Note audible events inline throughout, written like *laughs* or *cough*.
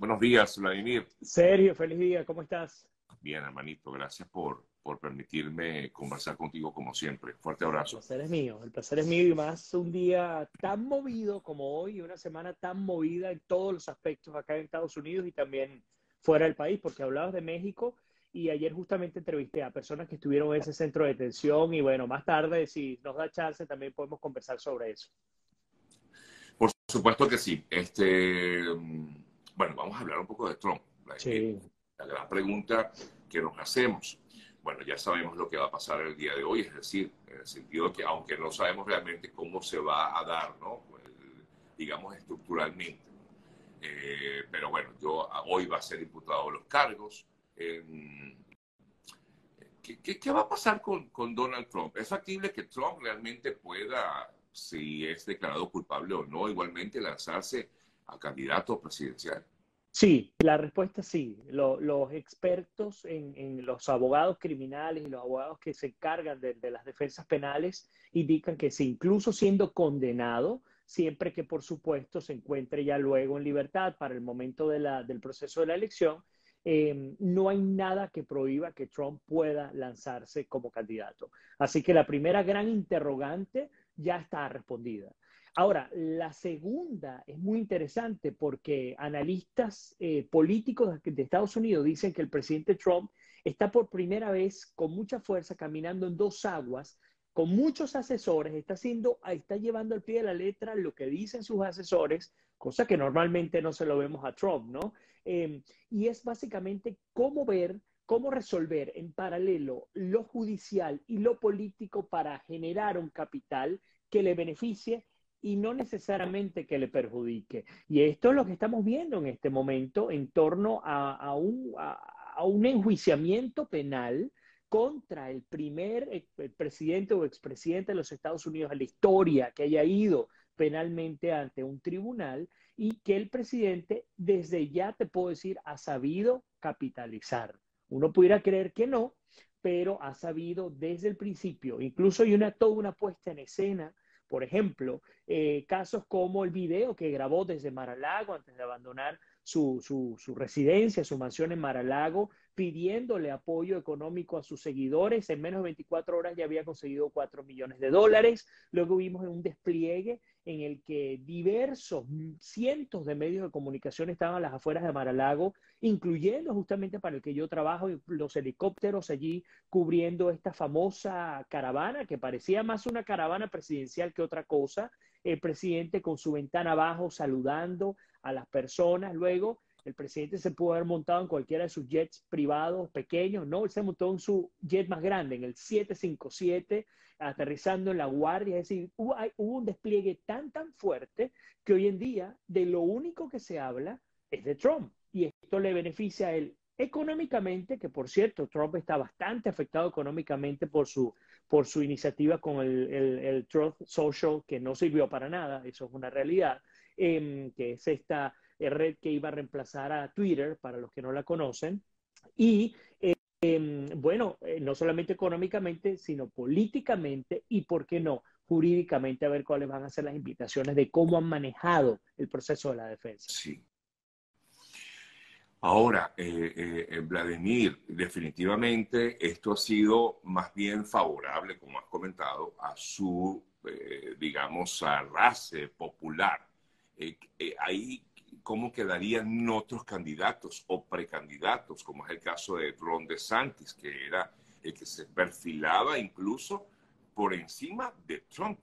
Buenos días, Vladimir. Sergio, feliz día, ¿cómo estás? Bien, hermanito, gracias por, por permitirme conversar contigo como siempre. Fuerte abrazo. El placer es mío, el placer es mío y más un día tan movido como hoy, una semana tan movida en todos los aspectos acá en Estados Unidos y también fuera del país, porque hablabas de México y ayer justamente entrevisté a personas que estuvieron en ese centro de detención y bueno, más tarde, si nos da chance, también podemos conversar sobre eso. Por supuesto que sí. Este, bueno, vamos a hablar un poco de Trump. Sí. La gran pregunta que nos hacemos. Bueno, ya sabemos lo que va a pasar el día de hoy, es decir, en el sentido que aunque no sabemos realmente cómo se va a dar, ¿no? Pues, digamos estructuralmente. Eh, pero bueno, yo hoy va a ser imputado los cargos. Eh, ¿qué, qué, va a pasar con, con Donald Trump? ¿Es factible que Trump realmente pueda, si es declarado culpable o no, igualmente lanzarse a candidato presidencial? Sí, la respuesta sí. los expertos en, los abogados criminales y los abogados que se encargan de, las defensas penales indican que sí, incluso siendo condenado, siempre que por supuesto se encuentre ya luego en libertad para el momento del proceso de la elección, eh, no hay nada que prohíba que Trump pueda lanzarse como candidato. Así que la primera gran interrogante ya está respondida. Ahora, la segunda es muy interesante porque analistas eh, políticos de Estados Unidos dicen que el presidente Trump está por primera vez con mucha fuerza caminando en dos aguas, con muchos asesores, está haciendo, está llevando al pie de la letra lo que dicen sus asesores, cosa que normalmente no se lo vemos a Trump, ¿no? Em, y es básicamente cómo ver, cómo resolver en paralelo lo judicial y lo político para generar un capital que le beneficie y no necesariamente que le perjudique. Y esto es lo que estamos viendo en este momento en torno a, un, a, un, enjuiciamiento penal contra el primer presidente o expresidente de los Estados Unidos en la historia que haya ido penalmente ante un tribunal y que el presidente desde ya te puedo decir ha sabido capitalizar. Uno pudiera creer que no, pero ha sabido desde el principio, incluso hay una, toda una puesta en escena por ejemplo, eh, casos como el video que grabó desde Maralago antes de abandonar su, su, residencia, su mansión en Maralago, pidiéndole apoyo económico a sus seguidores. En menos de 24 horas ya había conseguido 4 millones de dólares. Luego vimos un despliegue en el que diversos, cientos de medios de comunicación estaban a las afueras de Maralago, incluyendo justamente para el que yo trabajo, los helicópteros allí cubriendo esta famosa caravana, que parecía más una caravana presidencial que otra cosa. El presidente con su ventana abajo saludando a las personas. Luego, el presidente se pudo haber montado en cualquiera de sus jets privados pequeños. No, él se montó en su jet más grande, en el 757 aterrizando en La Guardia, es decir, hubo, un despliegue tan, tan fuerte que hoy en día de lo único que se habla es de Trump. Y esto le beneficia a él económicamente, que por cierto, Trump está bastante afectado económicamente por su, por su iniciativa con el, el, Truth Social, que no sirvió para nada, eso es una realidad, em, que es esta red que iba a reemplazar a Twitter, para los que no la conocen. Y Em, bueno, eh, no solamente económicamente, sino políticamente y, ¿por qué no?, jurídicamente, a ver cuáles van a ser las implicaciones de cómo han manejado el proceso de la defensa. Sí. Ahora, eh, eh, Vladimir, definitivamente esto ha sido más bien favorable, como has comentado, a su, digamos, arrase popular. ahí cómo quedarían otros candidatos o precandidatos, como es el caso de Ron DeSantis, que era el que se perfilaba incluso por encima de Trump.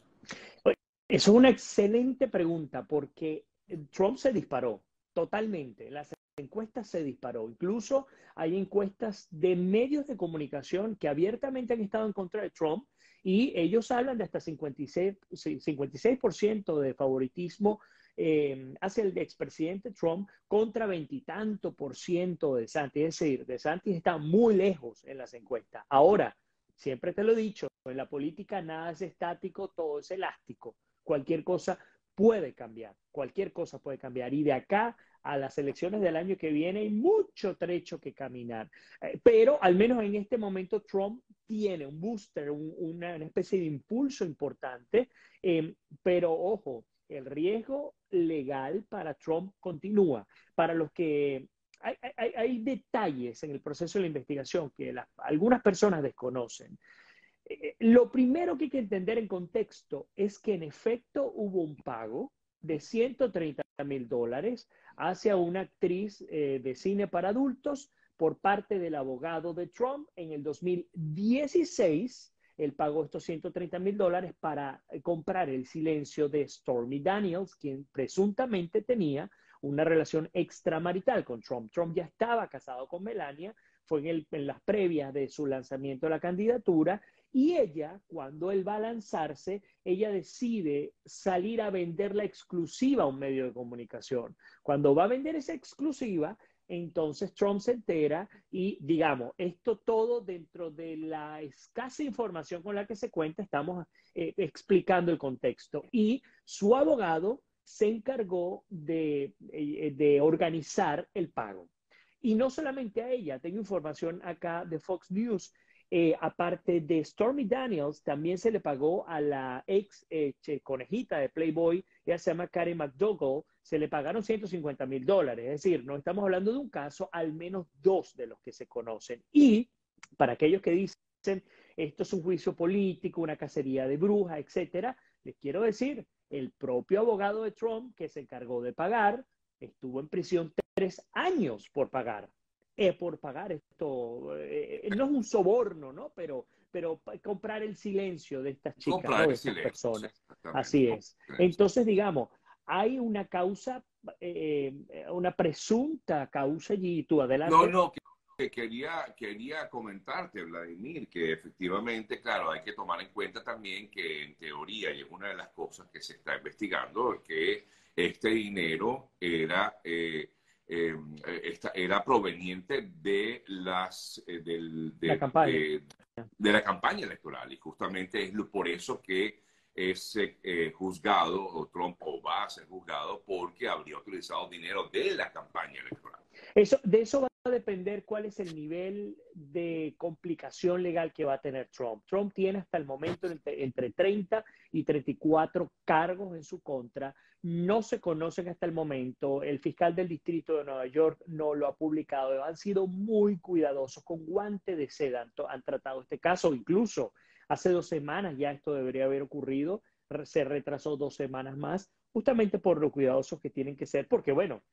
Es una excelente pregunta porque Trump se disparó totalmente. Las encuestas se disparó. Incluso hay encuestas de medios de comunicación que abiertamente han estado en contra de Trump y ellos hablan de hasta 56%, 56 de favoritismo eh, hacia el expresidente Trump contra veintitanto por ciento de Santis. Es decir, de Santis está muy lejos en las encuestas. Ahora, siempre te lo he dicho, en la política nada es estático, todo es elástico. Cualquier cosa puede cambiar, cualquier cosa puede cambiar. Y de acá a las elecciones del año que viene hay mucho trecho que caminar. Eh, pero al menos en este momento Trump tiene un booster, una, especie de impulso importante. Eh, pero ojo, el riesgo legal para Trump continúa. Para los que hay, detalles en el proceso de la investigación que algunas personas desconocen. Eh, lo primero que hay que entender en contexto es que en efecto hubo un pago de 130 mil dólares hacia una actriz eh, de cine para adultos por parte del abogado de Trump en el 2016 él pagó estos 130 mil dólares para eh, comprar el silencio de Stormy Daniels, quien presuntamente tenía una relación extramarital con Trump. Trump ya estaba casado con Melania, fue en, el, las previas de su lanzamiento de la candidatura, y ella, cuando él va a lanzarse, ella decide salir a vender la exclusiva a un medio de comunicación. Cuando va a vender esa exclusiva, entonces Trump se entera y, digamos, esto todo dentro de la escasa información con la que se cuenta, estamos eh, explicando el contexto. Y su abogado se encargó de, eh, de organizar el pago. Y no solamente a ella, tengo información acá de Fox News eh, aparte de Stormy Daniels, también se le pagó a la ex eh, conejita de Playboy, ella se llama Karen McDougall, se le pagaron 150 mil dólares. Es decir, no estamos hablando de un caso, al menos dos de los que se conocen. Y para aquellos que dicen, esto es un juicio político, una cacería de brujas, etcétera, les quiero decir, el propio abogado de Trump que se encargó de pagar estuvo en prisión tres años por pagar por pagar esto. Eh, no es un soborno, ¿no? Pero, pero comprar el silencio de estas chicas, de estas personas. Así es. Entonces, digamos, hay una causa, eh, una presunta causa allí. Tú adelante. No, no, que quería, quería comentarte, Vladimir, que efectivamente, claro, hay que tomar en cuenta también que en teoría, y es una de las cosas que se está investigando, que este dinero era... Eh, eh, esta, era proveniente de las eh, del, de, la campaña. De, la campaña electoral y justamente es por eso que es eh, juzgado o Trump o va a ser juzgado porque habría utilizado dinero de la campaña electoral. De eso va a depender cuál es el nivel de complicación legal que va a tener Trump. Trump tiene hasta el momento entre, entre 30 y 34 cargos en su contra no se conocen hasta el momento. El fiscal del distrito de Nueva York no lo ha publicado. Han sido muy cuidadosos, con guante de seda han, tratado este caso. Incluso hace dos semanas ya esto debería haber ocurrido. Se retrasó dos semanas más, justamente por lo cuidadosos que tienen que ser, porque bueno,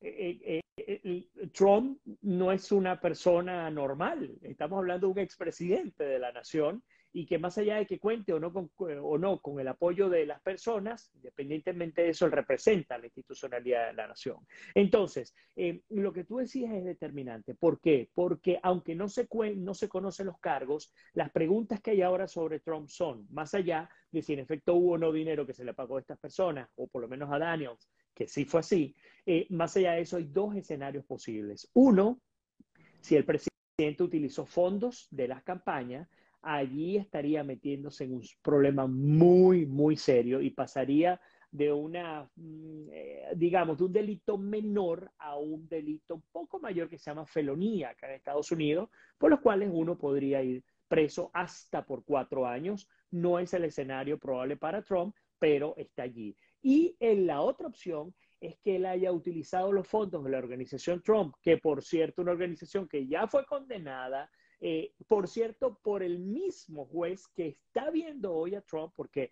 eh, eh, eh, Trump no es una persona normal. Estamos hablando de un expresidente de la nación y que más allá de que cuente o no con, o no con el apoyo de las personas, independientemente de eso, él representa la institucionalidad de la nación. Entonces, eh, lo que tú decías es determinante. ¿Por qué? Porque aunque no se, no se conocen los cargos, las preguntas que hay ahora sobre Trump son, más allá de si en efecto hubo o no dinero que se le pagó a estas personas, o por lo menos a Daniels, que sí fue así, eh, más allá de eso hay dos escenarios posibles. Uno, si el presidente utilizó fondos de las campañas allí estaría metiéndose en un problema muy, muy serio y pasaría de una, mm, eh, digamos, de un delito menor a un delito un poco mayor que se llama felonía acá en Estados Unidos, por los cuales uno podría ir preso hasta por cuatro años. No es el escenario probable para Trump, pero está allí. Y en la otra opción es que él haya utilizado los fondos de la organización Trump, que por cierto, una organización que ya fue condenada eh, por cierto, por el mismo juez que está viendo hoy a Trump, porque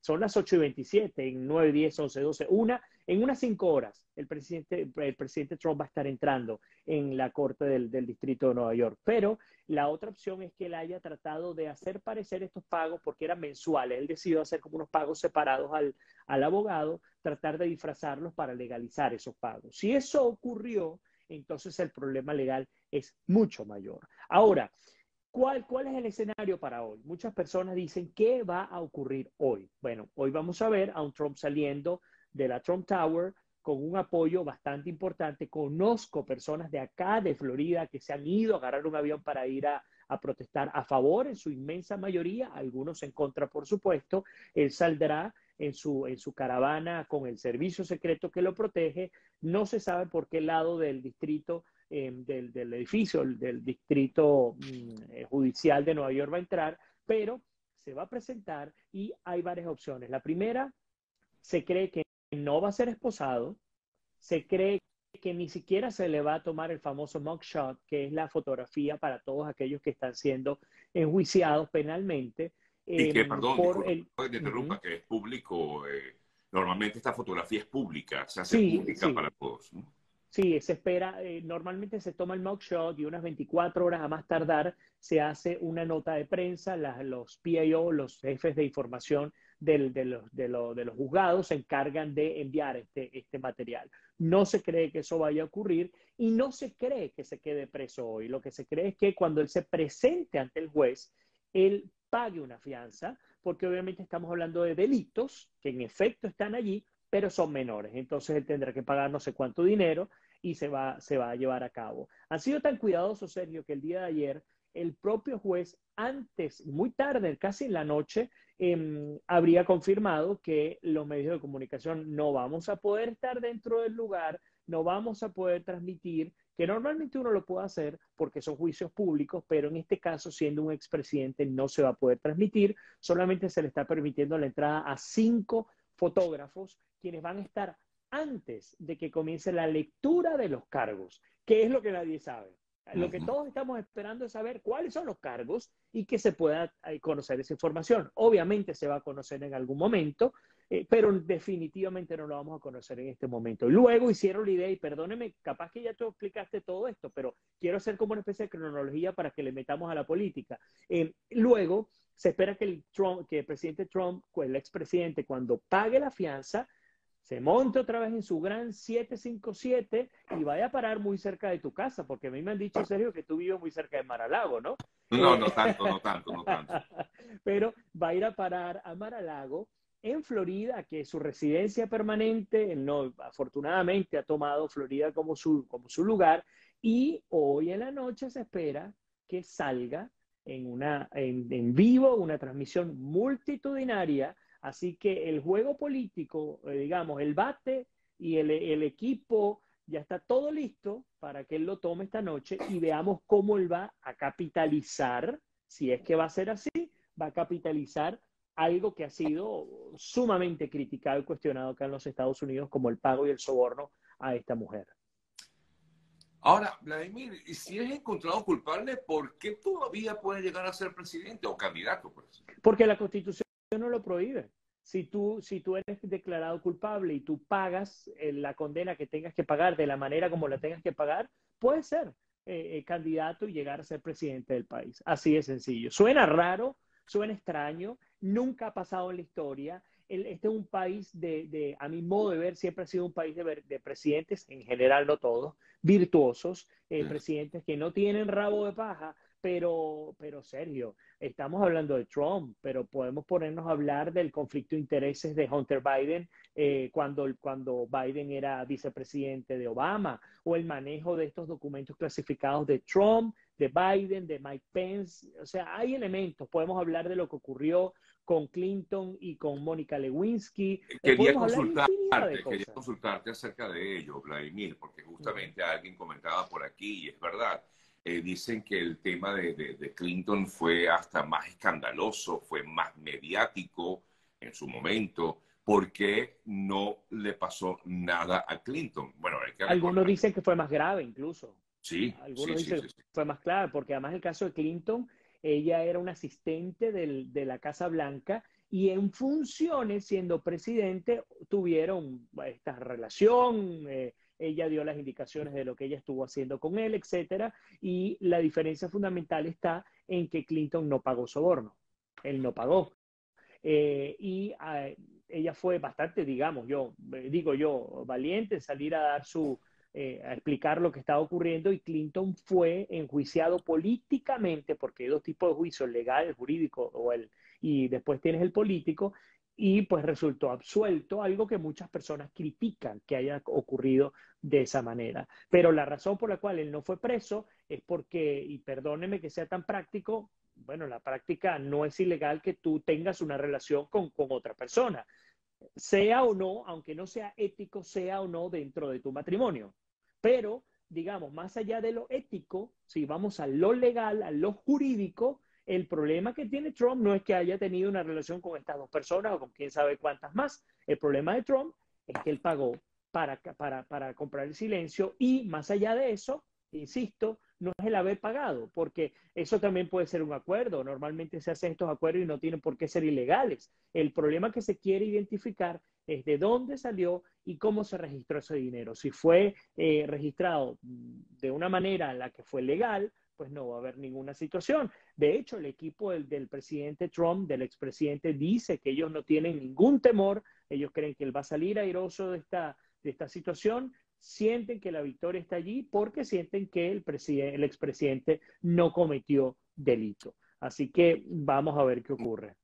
son las 8 y 27, en 9, 10, 11, 12, una, en unas 5 horas, el presidente, el presidente Trump va a estar entrando en la corte del, del, distrito de Nueva York. Pero la otra opción es que él haya tratado de hacer parecer estos pagos porque eran mensuales. Él decidió hacer como unos pagos separados al, al abogado, tratar de disfrazarlos para legalizar esos pagos. Si eso ocurrió, entonces el problema legal es mucho mayor. Ahora, ¿cuál, ¿cuál es el escenario para hoy? Muchas personas dicen, ¿qué va a ocurrir hoy? Bueno, hoy vamos a ver a un Trump saliendo de la Trump Tower con un apoyo bastante importante. Conozco personas de acá, de Florida, que se han ido a agarrar un avión para ir a, a protestar a favor, en su inmensa mayoría, algunos en contra, por supuesto. Él saldrá en su, en su caravana con el servicio secreto que lo protege. No se sabe por qué lado del distrito, em, del, del, edificio, del distrito mm, eh, judicial de Nueva York va a entrar, pero se va a presentar y hay varias opciones. La primera, se cree que no va a ser esposado, se cree que ni siquiera se le va a tomar el famoso mugshot, que es la fotografía para todos aquellos que están siendo enjuiciados penalmente. Y que, em, perdón, por el... interrumpa, que es público. Eh, normalmente esta fotografía es pública, se hace pública para todos. Sí, se espera, eh, normalmente se toma el mugshot y unas 24 horas a más tardar se hace una nota de prensa, los PIO, los jefes de información de, los, de, los juzgados se encargan de enviar este, este material. No se cree que eso vaya a ocurrir y no se cree que se quede preso hoy. Lo que se cree es que cuando él se presente ante el juez, él pague una fianza, porque obviamente estamos hablando de delitos que en efecto están allí, pero son menores. Entonces él tendrá que pagar no sé cuánto dinero y se va, se va a llevar a cabo. Han sido tan cuidadosos, Sergio, que el día de ayer el propio juez antes, muy tarde, casi en la noche, em, habría confirmado que los medios de comunicación no vamos a poder estar dentro del lugar, no vamos a poder transmitir, que normalmente uno lo puede hacer porque son juicios públicos, pero en este caso, siendo un expresidente, no se va a poder transmitir, solamente se le está permitiendo la entrada a cinco fotógrafos, quienes van a estar antes de que comience la lectura de los cargos, que es lo que nadie sabe. Lo que todos estamos esperando es saber cuáles son los cargos y que se pueda eh, conocer esa información. Obviamente se va a conocer en algún momento, eh, pero definitivamente no lo vamos a conocer en este momento. Luego hicieron la idea, y perdóneme, capaz que ya tú explicaste todo esto, pero quiero hacer como una especie de cronología para que le metamos a la política. Eh, luego se espera que el, Trump, que el presidente Trump, el expresidente, cuando pague la fianza, se monte otra vez en su gran 757 y vaya a parar muy cerca de tu casa, porque a mí me han dicho, Sergio, que tú vives muy cerca de Maralago, ¿no? No, no tanto, no tanto, no tanto. *laughs* Pero va a ir a parar a Maralago en Florida, que es su residencia permanente, no, afortunadamente ha tomado Florida como su, como su lugar, y hoy en la noche se espera que salga en, una, en, en vivo una transmisión multitudinaria Así que el juego político, eh, digamos, el bate y el, equipo ya está todo listo para que él lo tome esta noche y veamos cómo él va a capitalizar, si es que va a ser así, va a capitalizar algo que ha sido sumamente criticado y cuestionado acá en los Estados Unidos como el pago y el soborno a esta mujer. Ahora, Vladimir, si es encontrado culpable, ¿por qué todavía puede llegar a ser presidente o candidato? Pues? Porque la Constitución no lo prohíbe. Si tú, si tú eres declarado culpable y tú pagas eh, la condena que tengas que pagar de la manera como la tengas que pagar, puedes ser eh, eh, candidato y llegar a ser presidente del país. Así de sencillo. Suena raro, suena extraño, nunca ha pasado en la historia. este es un país de, a mi modo de ver, siempre ha sido un país de, de presidentes, en general no todos, virtuosos, presidentes que no tienen rabo de paja, pero, pero Sergio, estamos hablando de Trump, pero podemos ponernos a hablar del conflicto de intereses de Hunter Biden eh, cuando, cuando Biden era vicepresidente de Obama, o el manejo de estos documentos clasificados de Trump, de Biden, de Mike Pence. O sea, hay elementos. Podemos hablar de lo que ocurrió con Clinton y con Mónica Lewinsky. Quería consultarte, quería consultarte acerca de ello, Vladimir, porque justamente alguien comentaba por aquí, y es verdad eh, dicen que el tema de, Clinton fue hasta más escandaloso, fue más mediático en su momento. ¿Por qué no le pasó nada a Clinton? Bueno, Algunos dicen que fue más grave incluso. Sí, Algunos dicen que fue más clave, porque además el caso de Clinton, ella era una asistente de la Casa Blanca y en funciones, siendo presidente, tuvieron esta relación, eh, ella dio las indicaciones de lo que ella estuvo haciendo con él, etcétera, y la diferencia fundamental está en que Clinton no pagó soborno, él no pagó. Eh, y ah, ella fue bastante, digamos, yo, eh, digo yo, valiente en salir a dar su, eh, a explicar lo que estaba ocurriendo y Clinton fue enjuiciado políticamente, porque hay dos tipos de juicios, legal, el jurídico o el, y después tienes el político, y pues resultó absuelto, algo que muchas personas critican que haya ocurrido de esa manera. Pero la razón por la cual él no fue preso es porque, y perdóneme que sea tan práctico, bueno, la práctica no es ilegal que tú tengas una relación con, con otra persona, sea o no, aunque no sea ético, sea o no dentro de tu matrimonio. Pero, digamos, más allá de lo ético, si vamos a lo legal, a lo jurídico, El problema que tiene Trump no es que haya tenido una relación con estas dos personas o con quién sabe cuántas más. El problema de Trump es que él pagó para, comprar el silencio y más allá de eso, insisto, no es el haber pagado, porque eso también puede ser un acuerdo. Normalmente se hacen estos acuerdos y no tienen por qué ser ilegales. El problema que se quiere identificar es de dónde salió y cómo se registró ese dinero. Si fue eh, registrado de una manera en la que fue legal, pues no va a haber ninguna situación. De hecho, el equipo del, presidente Trump, del expresidente, dice que ellos no tienen ningún temor, ellos creen que él va a salir airoso de esta, de esta situación, sienten que la victoria está allí porque sienten que el, el expresidente no cometió delito. Así que vamos a ver qué ocurre.